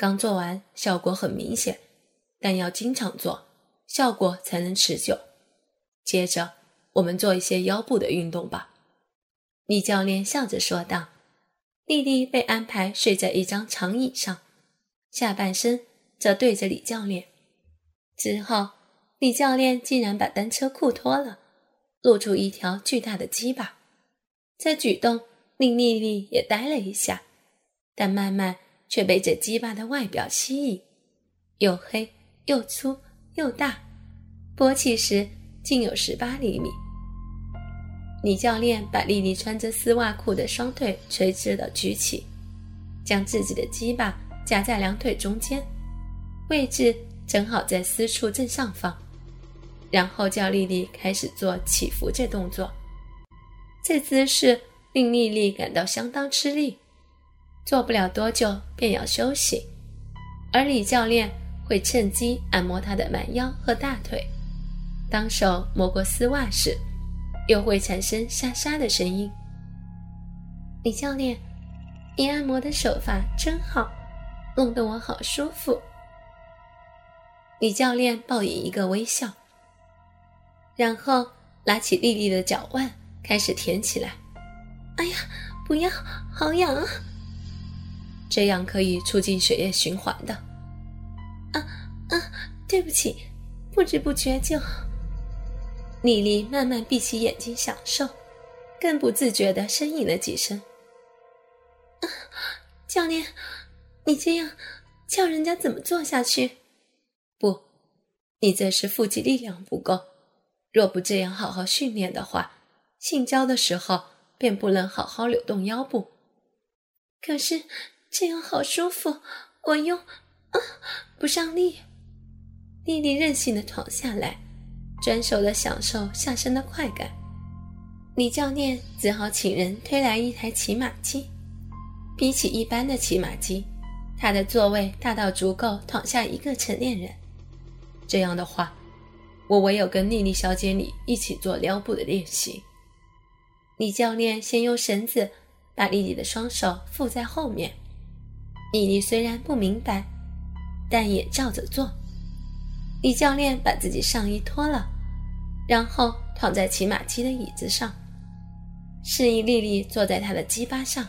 刚做完效果很明显，但要经常做，效果才能持久。接着，我们做一些腰部的运动吧。”李教练笑着说道。丽丽被安排睡在一张长椅上，下半身则对着李教练。之后，李教练竟然把单车裤脱了，露出一条巨大的鸡巴。这举动令丽丽也呆了一下，但慢慢却被这鸡巴的外表吸引，又黑又粗又大，勃起时竟有十八厘米。李教练把丽丽穿着丝袜裤的双腿垂直的举起，将自己的鸡巴夹在两腿中间，位置正好在私处正上方，然后叫丽丽开始做起伏这动作。这姿势令丽丽感到相当吃力，做不了多久便要休息，而李教练会趁机按摩她的蛮腰和大腿，当手摸过丝袜时。又会产生沙沙的声音。李教练，你按摩的手法真好，弄得我好舒服。李教练报以一个微笑，然后拉起丽丽的脚腕，开始舔起来。哎呀，不要，好痒啊！这样可以促进血液循环的。啊啊，对不起，不知不觉就……丽丽慢慢闭起眼睛享受，更不自觉地呻吟了几声。教练，你这样叫人家怎么做下去？不，你这是腹肌力量不够。若不这样好好训练的话，性交的时候便不能好好扭动腰部。可是这样好舒服，我用啊不上力。丽丽任性的躺下来。专手的享受下身的快感，李教练只好请人推来一台骑马机。比起一般的骑马机，他的座位大到足够躺下一个成年人。这样的话，我唯有跟丽丽小姐你一起做腰部的练习。李教练先用绳子把丽丽的双手附在后面。丽丽虽然不明白，但也照着做。李教练把自己上衣脱了，然后躺在骑马机的椅子上，示意丽丽坐在他的鸡巴上。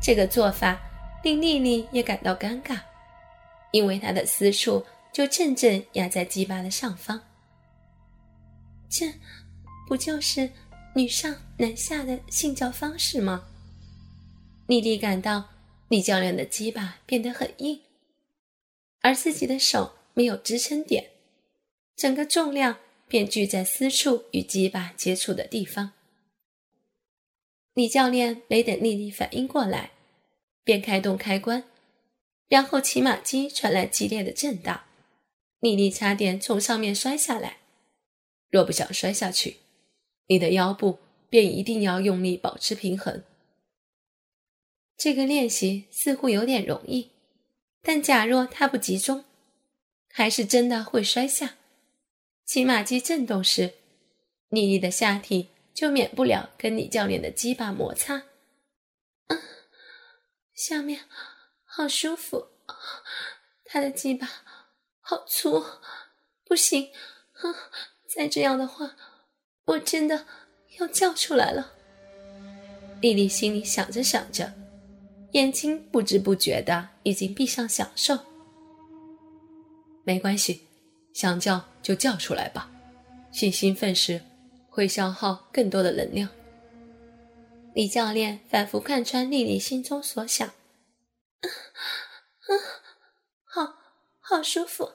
这个做法令丽丽也感到尴尬，因为她的私处就正正压在鸡巴的上方。这不就是女上男下的性交方式吗？丽丽感到李教练的鸡巴变得很硬，而自己的手。没有支撑点，整个重量便聚在私处与鸡巴接触的地方。李教练没等丽丽反应过来，便开动开关，然后骑马机传来激烈的震荡，丽丽差点从上面摔下来。若不想摔下去，你的腰部便一定要用力保持平衡。这个练习似乎有点容易，但假若他不集中。还是真的会摔下。骑马机震动时，丽丽的下体就免不了跟李教练的鸡巴摩擦。嗯，下面好舒服，他的鸡巴好粗，不行，再这样的话，我真的要叫出来了。丽丽心里想着想着，眼睛不知不觉的已经闭上享受。没关系，想叫就叫出来吧。性兴奋时会消耗更多的能量。李教练反复看穿丽丽心中所想，嗯，好好舒服，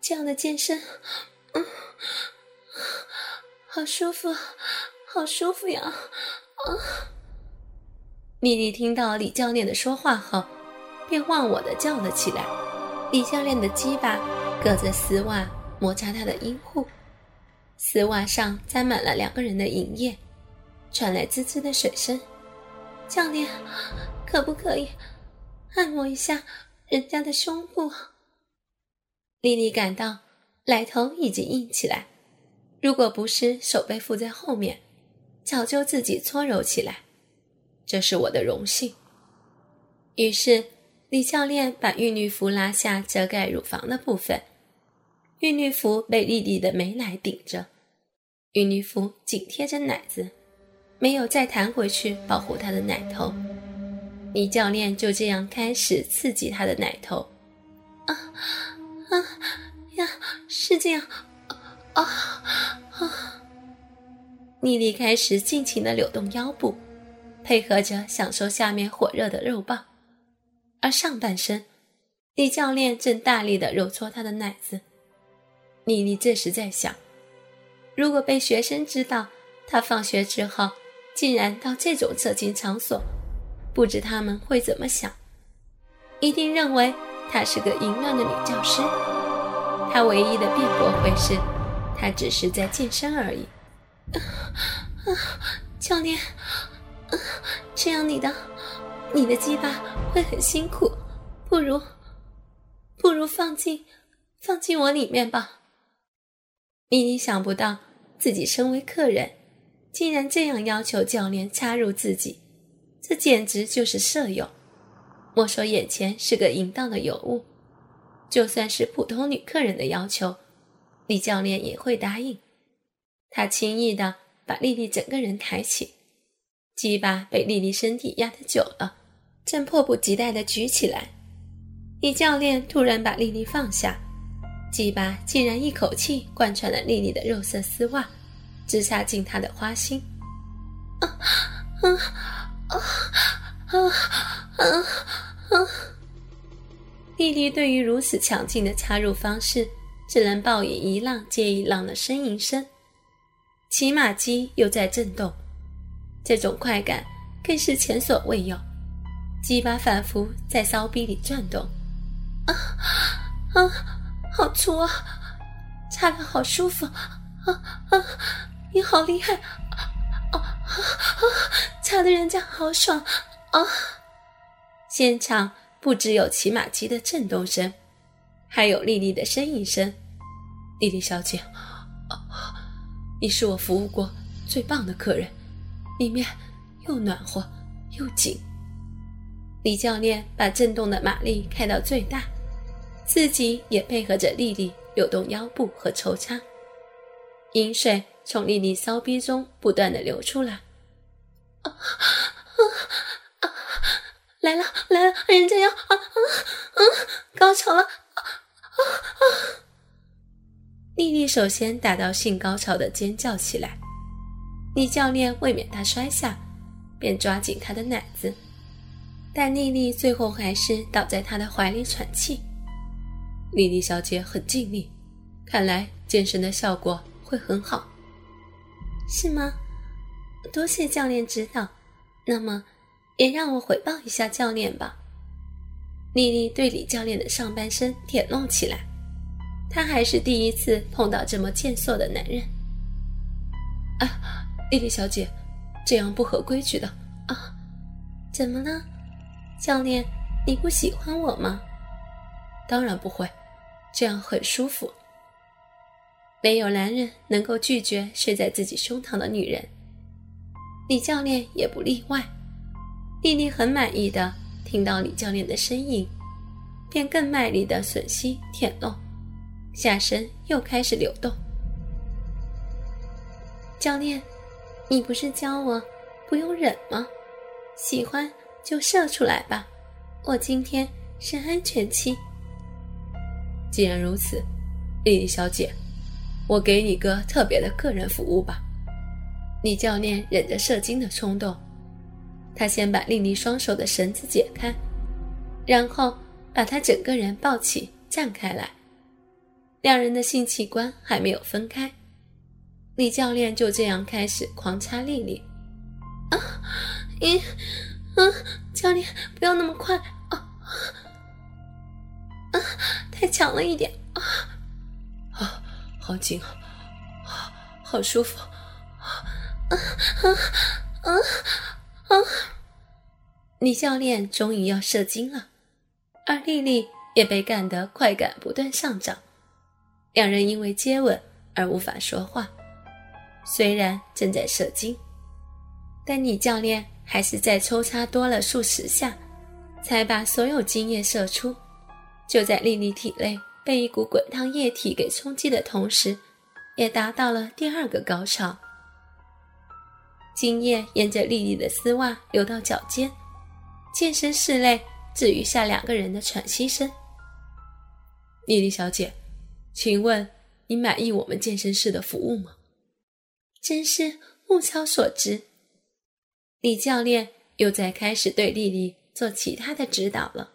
这样的健身，嗯，好舒服，好舒服呀！啊！丽丽听到李教练的说话后，便忘我的叫了起来。李教练的鸡巴隔着丝袜摩擦他的阴户，丝袜上沾满了两个人的银液，传来滋滋的水声。教练，可不可以按摩一下人家的胸部？丽丽感到奶头已经硬起来，如果不是手被附在后面，早就自己搓揉起来。这是我的荣幸。于是。李教练把玉女服拉下遮盖乳房的部分，玉女服被丽丽的美奶顶着，玉女服紧贴着奶子，没有再弹回去保护她的奶头。李教练就这样开始刺激她的奶头，啊啊呀，是这样，啊啊！丽丽开始尽情的扭动腰部，配合着享受下面火热的肉棒。而上半身，李教练正大力的揉搓她的奶子。妮妮这时在想：如果被学生知道她放学之后竟然到这种色情场所，不知他们会怎么想？一定认为她是个淫乱的女教师。她唯一的辩驳会是，她只是在健身而已。啊，教练，这样你的。你的鸡巴会很辛苦，不如，不如放进，放进我里面吧。妮妮想不到自己身为客人，竟然这样要求教练插入自己，这简直就是色诱。莫说眼前是个淫荡的尤物，就算是普通女客人的要求，李教练也会答应。他轻易的把丽丽整个人抬起，鸡巴被丽丽身体压得久了。正迫不及待地举起来，李教练突然把丽丽放下，鸡巴竟然一口气贯穿了丽丽的肉色丝袜，直插进她的花心。啊啊啊啊啊啊！丽丽对于如此强劲的插入方式，只能报以一浪接一浪的呻吟声。骑马机又在震动，这种快感更是前所未有。鸡巴反复在骚逼里转动，啊啊，好粗啊，插的好舒服，啊啊，你好厉害，啊啊啊，插的人家好爽啊！现场不只有骑马机的震动声，还有丽丽的呻吟声。丽丽小姐，啊，你是我服务过最棒的客人，里面又暖和又紧。李教练把震动的马力开到最大，自己也配合着丽丽扭动腰部和抽插，饮水从丽丽骚逼中不断的流出来。啊啊啊！来了来了，人家要啊啊啊！高潮了！啊啊啊！丽丽首先达到性高潮的尖叫起来，李教练为免她摔下，便抓紧她的奶子。但丽丽最后还是倒在他的怀里喘气。丽丽小姐很尽力，看来健身的效果会很好，是吗？多谢教练指导。那么，也让我回报一下教练吧。丽丽对李教练的上半身舔弄起来，她还是第一次碰到这么健硕的男人。啊，丽丽小姐，这样不合规矩的啊！怎么了？教练，你不喜欢我吗？当然不会，这样很舒服。没有男人能够拒绝睡在自己胸膛的女人，李教练也不例外。丽丽很满意的听到李教练的声音，便更卖力的吮吸舔弄，下身又开始流动。教练，你不是教我不用忍吗？喜欢。就射出来吧，我今天是安全期。既然如此，丽丽小姐，我给你个特别的个人服务吧。李教练忍着射精的冲动，他先把丽丽双手的绳子解开，然后把她整个人抱起站开来。两人的性器官还没有分开，李教练就这样开始狂插丽丽。啊，你。啊，教练，不要那么快啊！啊，太强了一点啊！啊，好紧！啊，好舒服！啊啊啊啊！李教练终于要射精了，而丽丽也被干得快感不断上涨。两人因为接吻而无法说话，虽然正在射精，但李教练。还是在抽插多了数十下，才把所有精液射出。就在丽丽体内被一股滚烫液体给冲击的同时，也达到了第二个高潮。精液沿着丽丽的丝袜流到脚尖，健身室内只余下两个人的喘息声。丽丽小姐，请问你满意我们健身室的服务吗？真是物超所值。李教练又在开始对丽丽做其他的指导了。